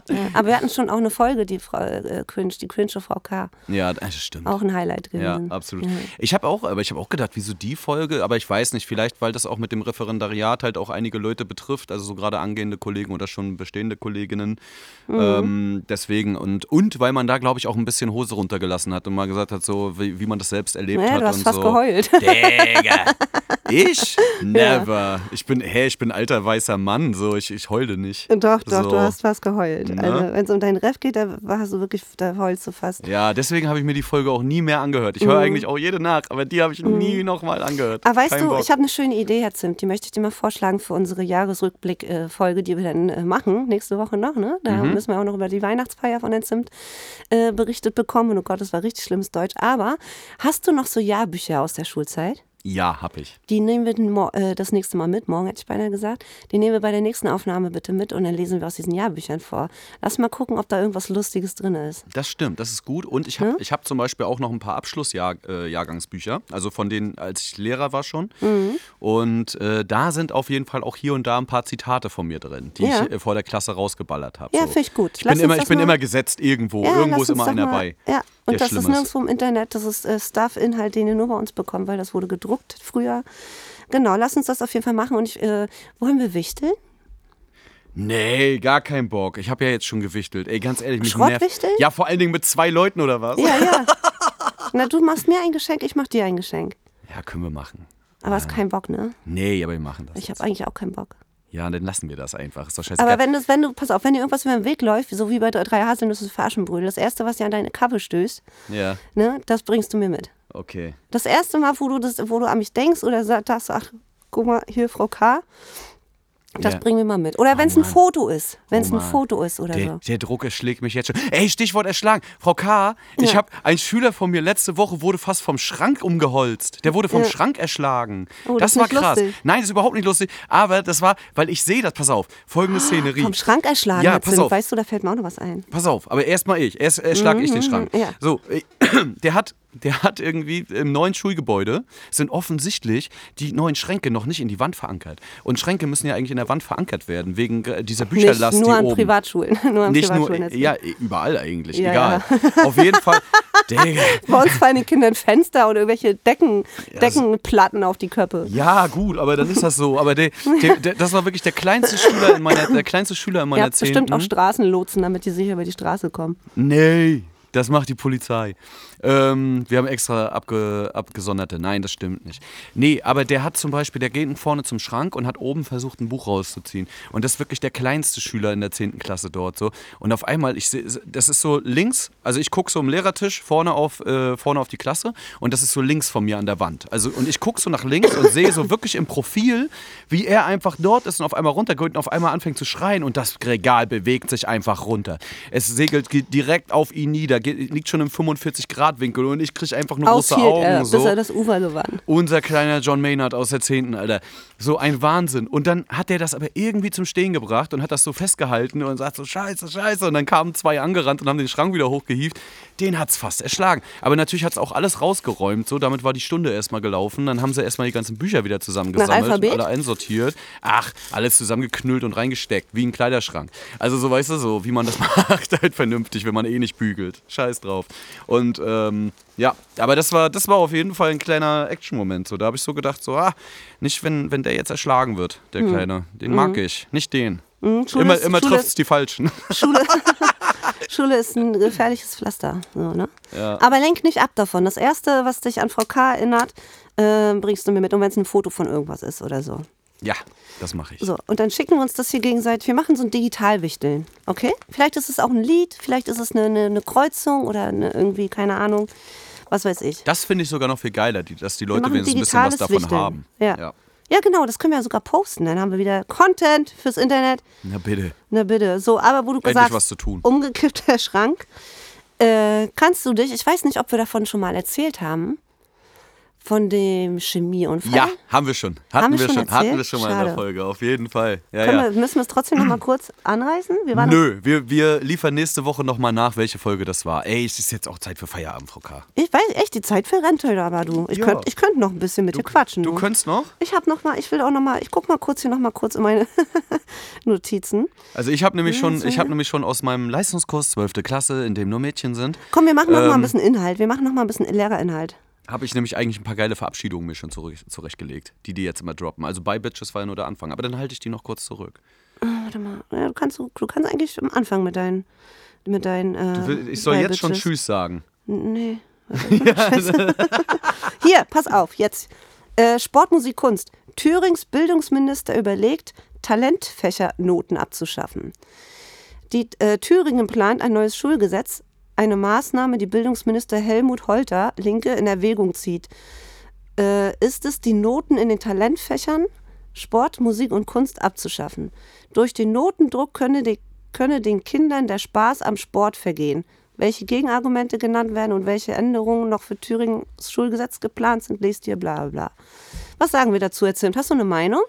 ja. Aber wir hatten schon auch eine Folge, die Frau äh, cringe, die cringe Frau K. Ja, das stimmt. Auch ein Highlight Ja, gewesen. absolut. Ja. Ich habe auch, aber ich habe auch gedacht, wieso die Folge? Aber ich weiß nicht, vielleicht, weil das auch mit dem Referendariat halt auch einige Leute betrifft, also so gerade angehende Kollegen oder schon bestehende Kolleginnen. Mhm. Ähm, deswegen und und weil man da glaube ich auch ein bisschen Hose runtergelassen hat und mal gesagt hat, so wie, wie man das selbst erlebt Ja, hat du hast und fast so. geheult. Digga. Ich? Never. Ich bin, hä, ich bin alter weißer Mann, so ich, ich heule nicht. Doch, doch, so. du hast fast geheult. Ne? Also, wenn es um deinen Ref geht, da warst du wirklich, da heulst du fast. Ja, deswegen habe ich mir die Folge auch nie mehr angehört. Ich höre eigentlich auch jede nach, aber die habe ich nie nochmal angehört. Mhm. Aber weißt Kein du, Bock. ich habe eine schöne Idee, Herr Zimt, die möchte ich dir mal vorschlagen für unsere Jahresrückblick-Folge, die wir dann äh, machen, nächste Woche noch. Ne? Da Mhm. müssen wir auch noch über die Weihnachtsfeier von Herrn Zimt äh, berichtet bekommen. Und oh Gott, das war richtig schlimmes Deutsch. Aber hast du noch so Jahrbücher aus der Schulzeit? Ja, hab ich. Die nehmen wir äh, das nächste Mal mit. Morgen hätte ich beinahe gesagt. Die nehmen wir bei der nächsten Aufnahme bitte mit und dann lesen wir aus diesen Jahrbüchern vor. Lass mal gucken, ob da irgendwas Lustiges drin ist. Das stimmt, das ist gut. Und ich habe Ne? ich hab zum Beispiel auch noch ein paar Abschlussjahrgangsbücher, also von denen, als ich Lehrer war schon. Mhm. Und äh, da sind auf jeden Fall auch hier und da ein paar Zitate von mir drin, die Ja. ich äh, vor der Klasse rausgeballert habe. Ja, so. finde ich gut. Ich Lass bin, immer, ich bin immer gesetzt irgendwo. Ja, Irgendwo ist immer einer mal- bei. Ja, und das ist nirgendwo im Internet. Das ist äh, Stuff-Inhalt, den ihr nur bei uns bekommt, weil das wurde gedruckt früher. Genau, lass uns das auf jeden Fall machen. Und ich, äh, wollen wir wichteln? Nee, gar kein Bock. Ich habe ja jetzt schon gewichtelt. Ey, ganz ehrlich, mich nervt. Ja, vor allen Dingen mit zwei Leuten oder was? Ja, ja. Na, du machst mir ein Geschenk, ich mach dir ein Geschenk. Ja, können wir machen. Aber hast keinen Bock, ne? Nee, aber wir machen das. Ich habe eigentlich auch keinen Bock. Ja, dann lassen wir das einfach. Ist doch scheißegal. Aber wenn, das, wenn du, pass auf, wenn dir irgendwas über den Weg läuft, so wie bei drei Haselnüsse für Aschenbrödel, das erste, was dir an deine Kappe stößt, ja, ne, das bringst du mir mit. okay. Das erste Mal, wo du, das, wo du an mich denkst oder sagst, ach, guck mal, hier Frau K., das Ja. bringen wir mal mit. Oder Oh wenn es ein. Foto ist. Wenn es Oh ein. Foto ist oder Der, so. der Druck erschlägt mich jetzt schon. Ey, Stichwort erschlagen. Frau K., ich Ja. habe ein Schüler von mir letzte Woche wurde fast vom Schrank umgeholzt. Der wurde vom Ja. Schrank erschlagen. Oh, das das war krass. lustig. Nein, das ist überhaupt nicht lustig. Aber das war, weil ich sehe das, pass auf, folgende Szenerie. Ah, Vom Schrank erschlagen, Ja, pass auf. Weißt du, da fällt mir auch noch was ein. Pass auf, aber erstmal ich. Erst äh, schlag ich den Schrank. Mhm, ja. So, äh, der hat, der hat irgendwie im neuen Schulgebäude sind offensichtlich die neuen Schränke noch nicht in die Wand verankert. Und Schränke müssen ja eigentlich in der Wand verankert werden, wegen äh, dieser Bücherlast, Nicht nur an oben. Privatschulen. nur an Nicht nur, Privatschulen. jetzt. ja, überall eigentlich, Ja, egal. Auf jeden Fall. Bei uns fallen den Kindern Fenster oder irgendwelche Decken, Ja, Deckenplatten auf die Köpfe. Ja, gut, aber dann ist das so. Aber der, der, der, das war wirklich der kleinste Schüler in meiner, der kleinste Schüler in meiner habt bestimmt auch Zehnten. Straßenlotsen, damit die sicher über die Straße kommen. Nee, das macht die Polizei. Ähm, wir haben extra abge, abgesonderte. Nein, das stimmt nicht. Nee, aber der hat zum Beispiel, der geht vorne zum Schrank und hat oben versucht, ein Buch rauszuziehen. Und das ist wirklich der kleinste Schüler in der 10. Klasse dort so. Und auf einmal, ich seh, das ist so links, also ich gucke so am Lehrertisch vorne auf, äh, vorne auf die Klasse und das ist so links von mir an der Wand. Also und ich gucke so nach links und sehe so wirklich im Profil, wie er einfach dort ist und auf einmal runtergeht und auf einmal anfängt zu schreien und das Regal bewegt sich einfach runter. Es segelt direkt auf ihn nieder, geht, liegt schon im 45 Grad Winkel und ich kriege einfach nur große Aushielt Augen. er, so. bis er das Ufer gewann. Unser kleiner John Maynard aus der 10. Alter. So ein Wahnsinn. Und dann hat er das aber irgendwie zum Stehen gebracht und hat das so festgehalten und sagt so, scheiße, scheiße. Und dann kamen zwei angerannt und haben den Schrank wieder hochgehievt. Den hat's fast erschlagen. Aber natürlich hat's auch alles rausgeräumt. So, damit war die Stunde erstmal gelaufen. Dann haben sie erstmal die ganzen Bücher wieder zusammengesammelt, Alphabet? alle einsortiert. Ach, alles zusammengeknüllt und reingesteckt, wie ein Kleiderschrank. Also so, weißt du, so, wie man das macht, halt vernünftig, wenn man eh nicht bügelt. Scheiß drauf. Und ähm, ja, aber das war, das war auf jeden Fall ein kleiner Action-Moment. So, da habe ich so gedacht, so, ah, nicht wenn, wenn der jetzt erschlagen wird, der Kleine. Den mag ich, nicht den. Mhm, Immer, ist- immer trifft es die Falschen. Schule, Schule ist ein gefährliches Pflaster. So, ne? Ja. Aber lenk nicht ab davon. Das Erste, was dich an Frau K. erinnert, äh, bringst du mir mit. Und wenn es ein Foto von irgendwas ist oder so. Ja, das mache ich. So, und dann schicken wir uns das hier gegenseitig. Wir machen so ein Digitalwichteln, okay? Vielleicht ist es auch ein Lied, vielleicht ist es eine, eine, eine Kreuzung oder eine, irgendwie, keine Ahnung, was weiß ich. Das finde ich sogar noch viel geiler, die, dass die Leute wenigstens ein bisschen was davon Wichteln. haben. Ja. ja. Ja, genau, das können wir ja sogar posten. Dann haben wir wieder Content fürs Internet. Na bitte. Na bitte. So, aber wo du Endlich gesagt was zu tun. umgekippter Schrank. Äh, kannst du dich, ich weiß nicht, ob wir davon schon mal erzählt haben, von dem Chemieunfall. Ja, haben wir schon. Hatten Haben wir schon schon, hatten erzählt? wir schon mal in Schade. der Folge, auf jeden Fall. Ja, Können ja. wir, müssen wir es trotzdem noch mal kurz anreißen? Wir waren Nö, wir, wir liefern nächste Woche nochmal nach, welche Folge das war. Ey, es ist jetzt auch Zeit für Feierabend, Frau K. Ich weiß echt, die Zeit verrennt heute aber du. Ich Ja. könnte ich könnt noch ein bisschen mit dir quatschen. Du könntest noch? ich habe noch mal, ich will auch noch mal, ich guck mal kurz hier noch mal kurz in meine Notizen. Also ich habe nämlich schon, ich habe nämlich schon aus meinem Leistungskurs 12. Klasse, in dem nur Mädchen sind, Komm, wir machen noch mal ein Ähm. bisschen Inhalt. Wir machen noch mal ein bisschen Lehrerinhalt. Habe ich nämlich eigentlich ein paar geile Verabschiedungen mir schon zurecht, zurechtgelegt, die die jetzt immer droppen. Also bei Bitches war ja nur der Anfang, aber dann halte ich die noch kurz zurück. Warte mal. Ja, du kannst du kannst eigentlich am Anfang mit deinen mit deinen äh, Du will- Ich soll jetzt schon Bitches. Tschüss sagen. Nee. Hier, pass auf, jetzt. Äh, Sport, Musik, Kunst. Thürings Bildungsminister überlegt, Talentfächernoten abzuschaffen. Die, äh, Thüringen plant ein neues Schulgesetz, eine Maßnahme, die Bildungsminister Helmut Holter, Linke, in Erwägung zieht. Äh, ist es, die Noten in den Talentfächern Sport, Musik und Kunst abzuschaffen. Durch den Notendruck könne, die, könne den Kindern der Spaß am Sport vergehen. Welche Gegenargumente genannt werden und welche Änderungen noch für Thüringens Schulgesetz geplant sind, lest ihr bla bla. Was sagen wir dazu, Herr Zimt? Hast du eine Meinung?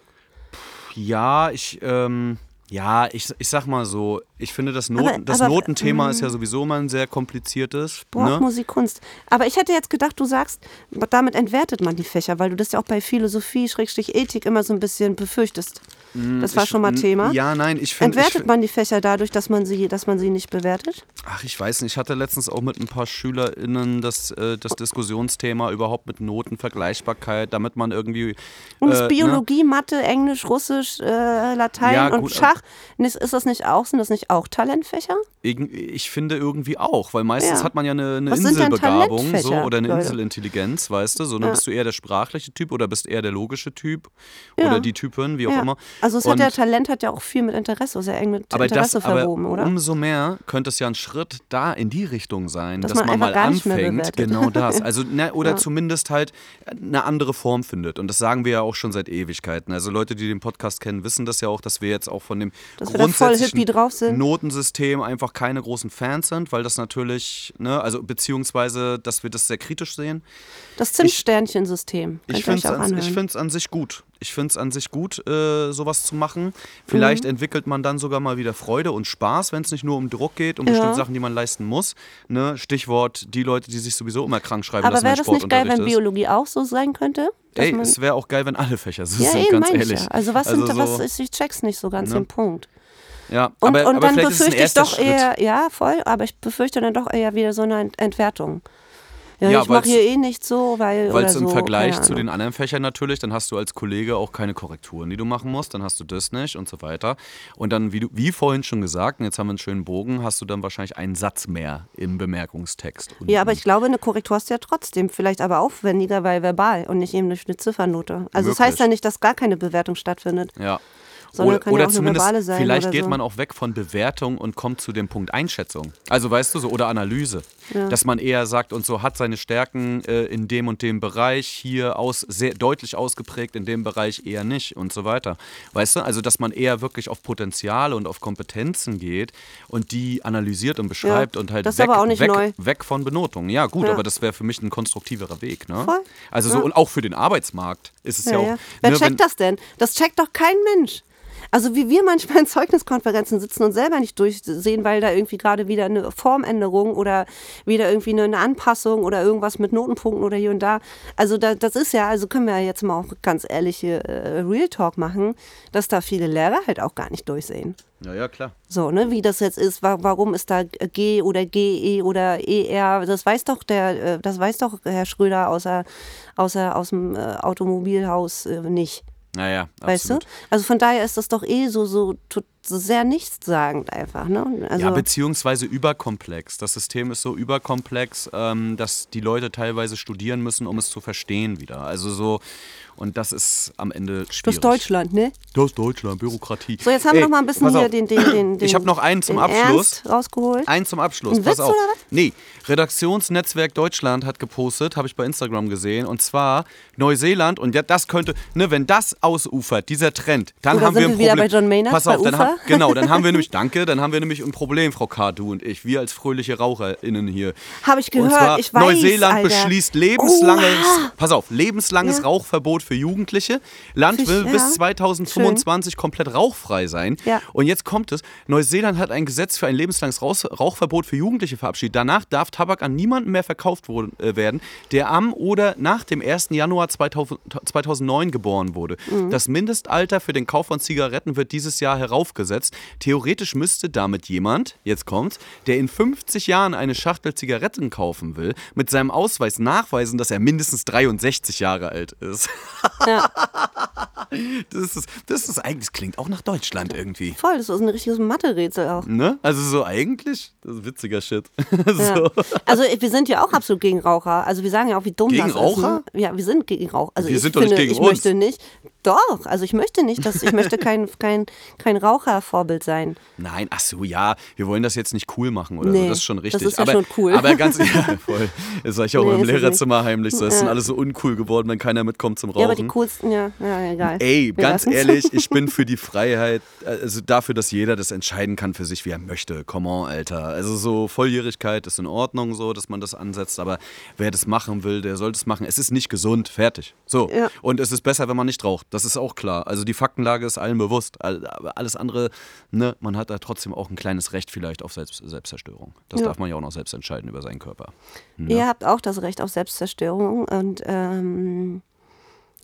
Ja, ich, ähm, ja, ich, ich sag mal so, ich finde, das, Noten, Aber- das aber- Notenthema ist ja sowieso mal ein sehr kompliziertes. Sport, ne? Musik, Kunst. Aber ich hätte jetzt gedacht, du sagst, damit entwertet man die Fächer, weil du das ja auch bei Philosophie, Schrägstrich Ethik immer so ein bisschen befürchtest. Das war Ich- schon mal Thema. Ja, nein, ich finde. Entwertet man die Fächer dadurch, dass man sie, dass man sie nicht bewertet? Ach, ich weiß nicht. Ich hatte letztens auch mit ein paar SchülerInnen das, äh, das Diskussionsthema überhaupt mit Notenvergleichbarkeit, damit man irgendwie. Und äh, ist ne? Biologie, Mathe, Englisch, Russisch, äh, Latein Ja, und gut, Schach, ist, ist das nicht auch, sind das nicht auch Talentfächer? Ich finde irgendwie auch, weil meistens Ja. hat man ja eine, eine Inselbegabung so, oder eine Leute? Inselintelligenz, weißt du? So, dann Ja. bist du eher der sprachliche Typ oder bist eher der logische Typ Ja. oder die Typin, wie auch Ja. immer. Also es hat Und- ja Talent hat ja auch viel mit Interesse, sehr eng mit aber Interesse das, aber verwoben, oder? umso mehr könnte es ja ein Schritt da in die Richtung sein, Dass dass, man man, mal anfängt, genau das. Also ne, oder Ja. zumindest halt eine andere Form findet. Und das sagen wir ja auch schon seit Ewigkeiten. Also Leute, die den Podcast kennen, wissen das ja auch, dass wir jetzt auch von dem Dass grundsätzlichen. Notensystem einfach keine großen Fans sind, weil das natürlich, ne, also beziehungsweise, dass wir das sehr kritisch sehen. Das Zimtsternchensystem. Ich finde es an, an sich gut. Ich finde es an sich gut, äh, sowas zu machen. Vielleicht Mhm. entwickelt man dann sogar mal wieder Freude und Spaß, wenn es nicht nur um Druck geht, um Ja. bestimmte Sachen, die man leisten muss. Ne? Stichwort die Leute, die sich sowieso immer krank schreiben Aber lassen, wäre wenn das nicht geil, wenn. Biologie auch so sein könnte? Ey, es wäre auch geil, wenn alle Fächer so ja, sind, eben ganz ehrlich. ja. Also was sind, so, was ist, ich check's nicht so ganz Ne? den Punkt. Ja, Und, aber, und aber dann befürchte ich doch Schritt. eher, ja, voll, aber ich befürchte dann doch eher wieder so eine Ent- Entwertung. Ja, Ja, ich mache hier eh nicht so, weil. Weil es im so, Vergleich zu den anderen Fächern natürlich, dann hast du als Kollege auch keine Korrekturen, die du machen musst, dann hast du das nicht und so weiter. Und dann, wie, du, wie vorhin schon gesagt, und jetzt haben wir einen schönen Bogen, hast du dann wahrscheinlich einen Satz mehr im Bemerkungstext. Und, Ja, aber ich glaube, eine Korrektur hast du ja trotzdem, vielleicht aber aufwendiger, weil verbal und nicht eben durch eine Ziffernote. Also das heißt Möglich. ja nicht, dass gar keine Bewertung stattfindet. Ja. Sondern Oder, ja oder eine zumindest, vielleicht geht so. man auch weg von Bewertung und kommt zu dem Punkt Einschätzung. Also weißt du so, oder Analyse. Dass man eher sagt und so hat seine Stärken äh, in dem und dem Bereich hier aus, sehr deutlich ausgeprägt, in dem Bereich eher nicht und so weiter. Weißt du, also dass man eher wirklich auf Potenziale und auf Kompetenzen geht und die analysiert und beschreibt und halt das weg, aber auch nicht weg, weg von Benotungen. Ja gut, Ja. aber das wäre für mich ein konstruktiverer Weg. Ne? Voll. Also so Ja. und auch für den Arbeitsmarkt ist es ja, Ja, auch. ja. Wer ne, checkt wenn- das denn? Das checkt doch kein Mensch. Also wie wir manchmal in Zeugniskonferenzen sitzen und selber nicht durchsehen, weil da irgendwie gerade wieder eine Formänderung oder wieder irgendwie eine, eine Anpassung oder irgendwas mit Notenpunkten oder hier und da. Also da, das ist ja, also können wir ja jetzt mal auch ganz ehrliche äh, Real Talk machen, dass da viele Lehrer halt auch gar nicht durchsehen. Ja, ja, klar. So, ne, wie das jetzt ist, wa warum ist da G oder GE oder ER, das weiß doch der, äh, das weiß doch Herr Schröder außer, außer aus dem äh, Automobilhaus äh, nicht. Naja, Weißt du? absolut. Also von daher ist das doch eh so, so to sehr nichtssagend einfach. Ne? Also, ja, beziehungsweise überkomplex. Das System ist so überkomplex, ähm, dass die Leute teilweise studieren müssen, um es zu verstehen wieder. Also so, und das ist am Ende schwierig. das ist Deutschland, ne? Das ist Deutschland, Bürokratie. So, jetzt haben wir noch mal ein bisschen hier den, den, den, den Ich habe noch einen zum Abschluss. Ernst rausgeholt. Einen zum Abschluss, Ein pass Witz auf. oder was? Nee, Redaktionsnetzwerk Deutschland hat gepostet, habe ich bei Instagram gesehen, und zwar Neuseeland, und ja, das könnte, ne, wenn das ausufert, dieser Trend, dann Oder haben wir ein wir wieder Problem. bei John Maynard Pass bei auf, dann Ufer? genau, dann haben wir nämlich, danke, dann haben wir nämlich ein Problem, Frau K., du und ich, wir als fröhliche RaucherInnen hier. Habe ich Und gehört, zwar ich weiß, Neuseeland Alter. beschließt lebenslanges, Oha. pass auf, lebenslanges Ja. Rauchverbot für Jugendliche. Land Fisch, will ja. bis 2025 komplett rauchfrei sein. Ja. Und jetzt kommt es, Neuseeland hat ein Gesetz für ein lebenslanges Rauchverbot für Jugendliche verabschiedet. Danach darf Tabak an niemanden mehr verkauft äh, werden, der am oder nach dem 1. Januar 2000, 2009 geboren wurde. Mhm. Das Mindestalter für den Kauf von Zigaretten wird dieses Jahr heraufgesetzt. Theoretisch müsste damit jemand, jetzt kommt, der in 50 Jahren eine Schachtel Zigaretten kaufen will, mit seinem Ausweis nachweisen, dass er mindestens 63 Jahre alt ist. Ja, Das ist, das ist eigentlich, das klingt auch nach Deutschland irgendwie. voll, das ist ein richtiges Mathe-Rätsel auch. Ne? Also so eigentlich, das ist witziger Shit. Ja. so. Also wir sind ja auch absolut gegen Raucher. Also wir sagen ja auch, wie dumm Gegen das ist. Raucher? Ne? Ja, wir sind gegen Raucher. Also Wir ich sind doch nicht finde, gegen ich uns. möchte nicht. Doch, also ich möchte nicht, dass ich möchte kein, kein, kein Rauchervorbild sein. Nein, ach so, ja, wir wollen das jetzt nicht cool machen oder so, Nee, das ist schon das richtig. ist ja aber, schon cool. Aber ganz, ja, voll. Das sag ich auch Nee, im Lehrerzimmer heimlich so. Es sind Ja. alle so uncool geworden, wenn keiner mitkommt zum Rauchen. Ja, aber die coolsten, ja, ja egal. Ey, Wir ganz lassen's. ehrlich, ich bin für die Freiheit, also dafür, dass jeder das entscheiden kann für sich, wie er möchte. Come on, Alter. Also so Volljährigkeit ist in Ordnung so, dass man das ansetzt, aber wer das machen will, der soll das machen. Es ist nicht gesund, fertig. So. Ja. Und es ist besser, wenn man nicht raucht. Das ist auch klar. Also die Faktenlage ist allen bewusst. Aber alles andere, ne, man hat da trotzdem auch ein kleines Recht vielleicht auf Selbst Selbstzerstörung. Das Ja. darf man ja auch noch selbst entscheiden über seinen Körper. Ihr habt auch das Recht auf Selbstzerstörung und ähm,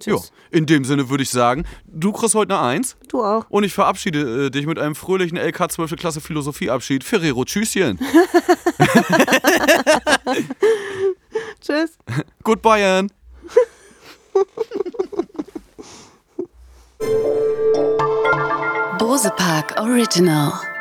Ja, tschüss. in dem Sinne würde ich sagen, du kriegst heute eine Eins. Du auch. Und ich verabschiede äh, dich mit einem fröhlichen LK 12. Klasse Philosophieabschied. Ferrero, tschüsschen. Tschüss. Good Bayern. Bosepark Original.